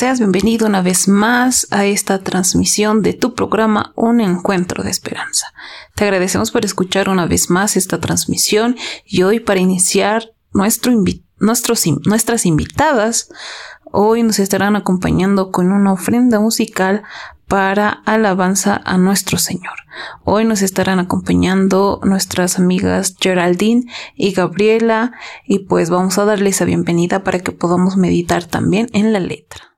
Seas bienvenido una vez más a esta transmisión de tu programa Un Encuentro de Esperanza. Te agradecemos por escuchar una vez más esta transmisión y hoy para iniciar nuestro nuestras invitadas hoy nos estarán acompañando con una ofrenda musical para alabanza a nuestro Señor. Hoy nos estarán acompañando nuestras amigas Geraldine y Gabriela y pues vamos a darles la bienvenida para que podamos meditar también en la letra.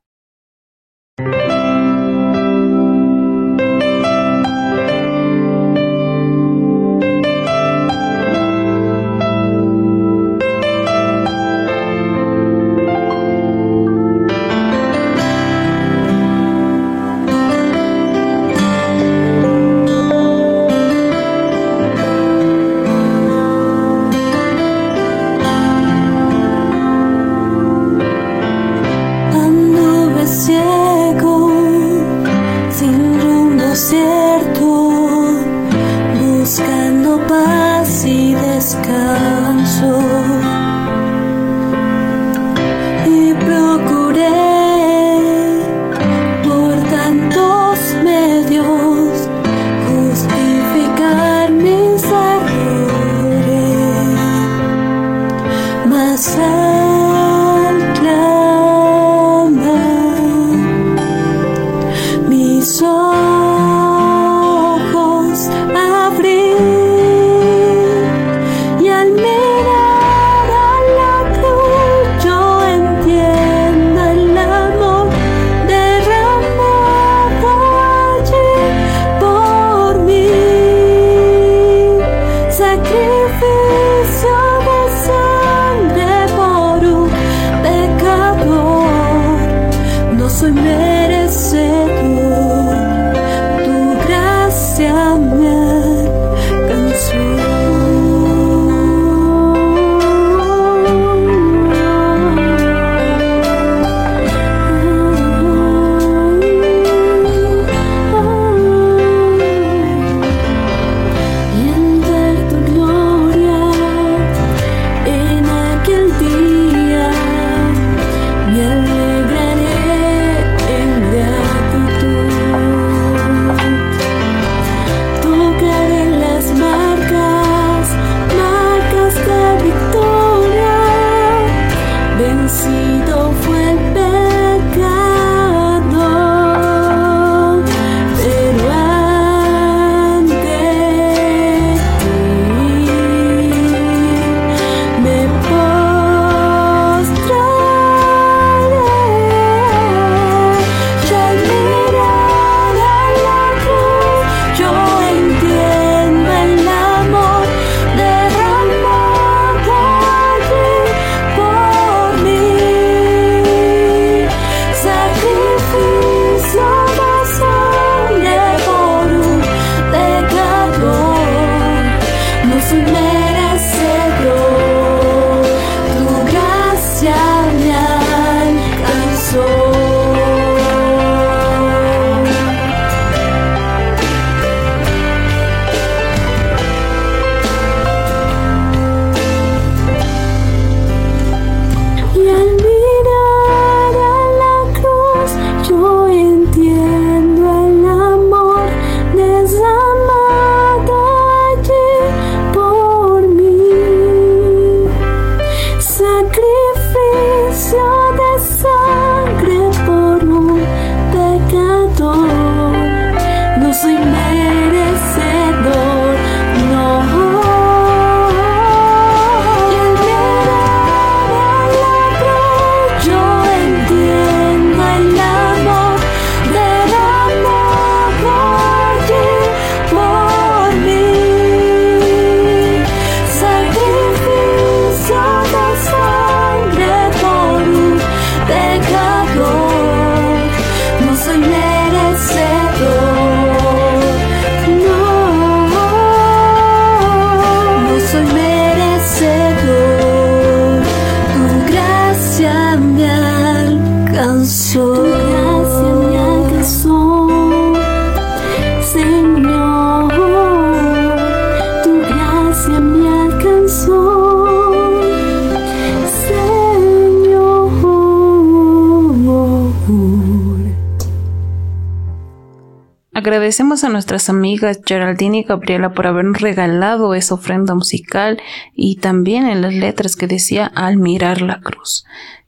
Agradecemos a nuestras amigas Geraldine y Gabriela por habernos regalado esa ofrenda musical y también en las letras que decía al mirar la cruz.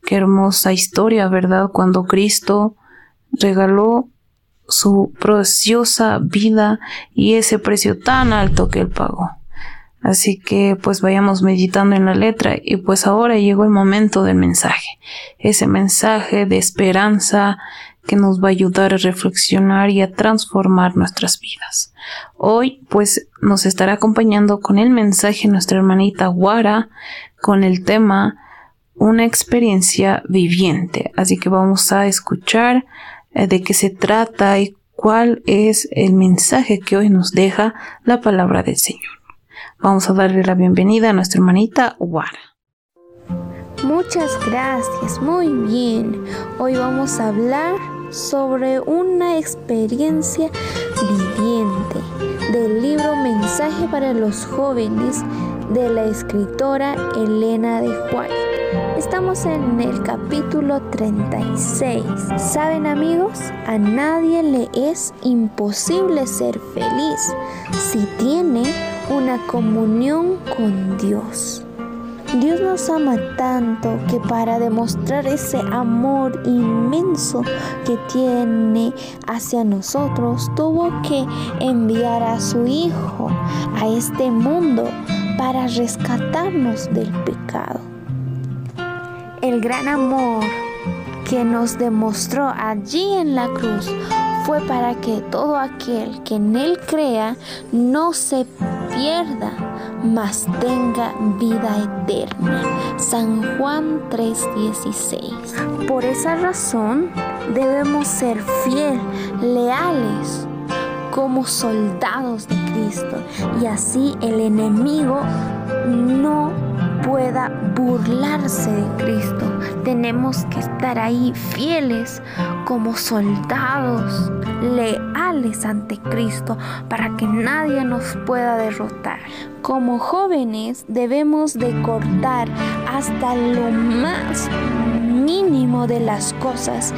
Qué hermosa historia, ¿verdad? Cuando Cristo regaló su preciosa vida y ese precio tan alto que él pagó. Así que pues vayamos meditando en la letra y pues ahora llegó el momento del mensaje, ese mensaje de esperanza que nos va a ayudar a reflexionar y a transformar nuestras vidas. Hoy pues nos estará acompañando con el mensaje nuestra hermanita Guara con el tema una experiencia viviente. Así que vamos a escuchar eh, de qué se trata y cuál es el mensaje que hoy nos deja la palabra del Señor. Vamos a darle la bienvenida a nuestra hermanita Wara. Muchas gracias, muy bien. Hoy vamos a hablar sobre una experiencia viviente del libro Mensaje para los jóvenes de la escritora Elena de White. Estamos en el capítulo 36. ¿Saben amigos? A nadie le es imposible ser feliz si tiene una comunión con Dios. Dios nos ama tanto que para demostrar ese amor inmenso que tiene hacia nosotros, tuvo que enviar a su Hijo a este mundo para rescatarnos del pecado. El gran amor que nos demostró allí en la cruz fue para que todo aquel que en Él crea no se pierda, mas tenga vida eterna. San Juan 3:16. Por esa razón debemos ser fieles, leales como soldados de Cristo y así el enemigo no pueda burlarse de Cristo. Tenemos que estar ahí fieles como soldados, leales ante Cristo, para que nadie nos pueda derrotar. Como jóvenes debemos de cortar hasta lo más mínimo de las cosas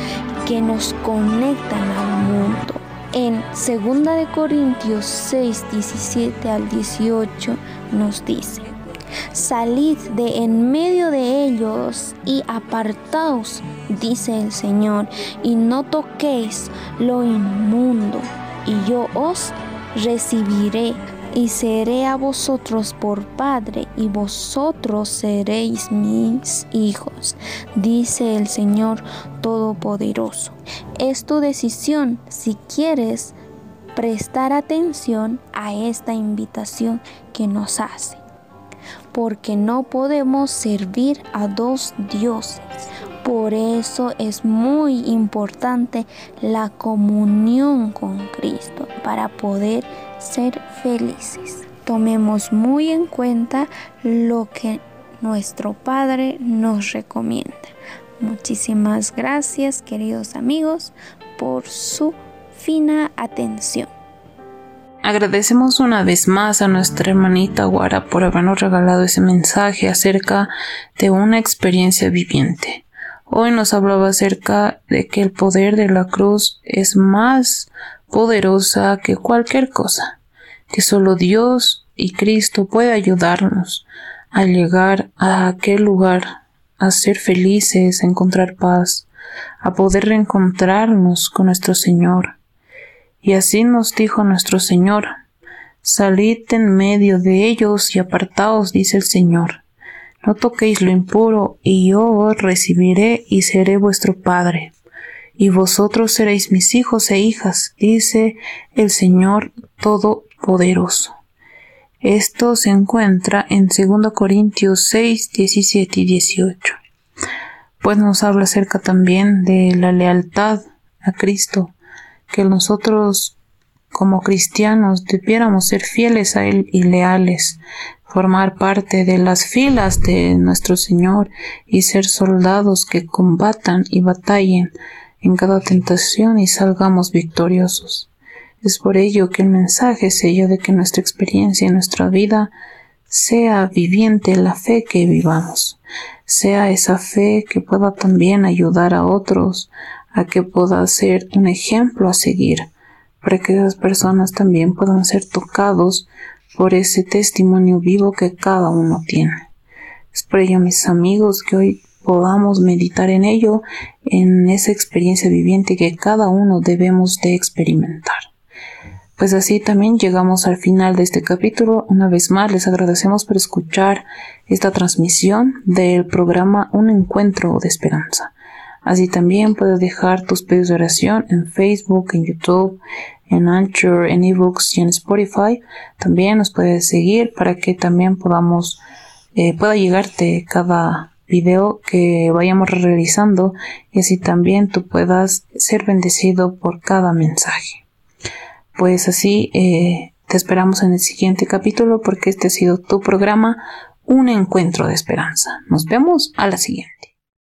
que nos conectan al mundo. En 2 Corintios 6, 17 al 18 nos dice, Salid de en medio de ellos y apartaos, dice el Señor, y no toquéis lo inmundo, y yo os recibiré y seré a vosotros por Padre, y vosotros seréis mis hijos, dice el Señor Todopoderoso. Es tu decisión si quieres prestar atención a esta invitación que nos hace porque no podemos servir a dos dioses. Por eso es muy importante la comunión con Cristo para poder ser felices. Tomemos muy en cuenta lo que nuestro Padre nos recomienda. Muchísimas gracias queridos amigos por su fina atención. Agradecemos una vez más a nuestra hermanita Guara por habernos regalado ese mensaje acerca de una experiencia viviente. Hoy nos hablaba acerca de que el poder de la cruz es más poderosa que cualquier cosa, que solo Dios y Cristo puede ayudarnos a llegar a aquel lugar, a ser felices, a encontrar paz, a poder reencontrarnos con nuestro Señor y así nos dijo nuestro Señor, Salid en medio de ellos y apartaos, dice el Señor. No toquéis lo impuro, y yo os recibiré y seré vuestro Padre. Y vosotros seréis mis hijos e hijas, dice el Señor Todopoderoso. Esto se encuentra en 2 Corintios 6, 17 y 18. Pues nos habla acerca también de la lealtad a Cristo, que nosotros como cristianos debiéramos ser fieles a Él y leales, formar parte de las filas de nuestro Señor y ser soldados que combatan y batallen en cada tentación y salgamos victoriosos. Es por ello que el mensaje es ello de que nuestra experiencia y nuestra vida sea viviente la fe que vivamos, sea esa fe que pueda también ayudar a otros a que pueda ser un ejemplo a seguir para que esas personas también puedan ser tocados por ese testimonio vivo que cada uno tiene. Es por ello, mis amigos, que hoy podamos meditar en ello, en esa experiencia viviente que cada uno debemos de experimentar. Pues así también llegamos al final de este capítulo. Una vez más les agradecemos por escuchar esta transmisión del programa Un Encuentro de Esperanza. Así también puedes dejar tus pedidos de oración en Facebook, en YouTube, en Anchor, en eBooks y en Spotify. También nos puedes seguir para que también podamos, eh, pueda llegarte cada video que vayamos realizando y así también tú puedas ser bendecido por cada mensaje. Pues así eh, te esperamos en el siguiente capítulo porque este ha sido tu programa, un encuentro de esperanza. Nos vemos a la siguiente.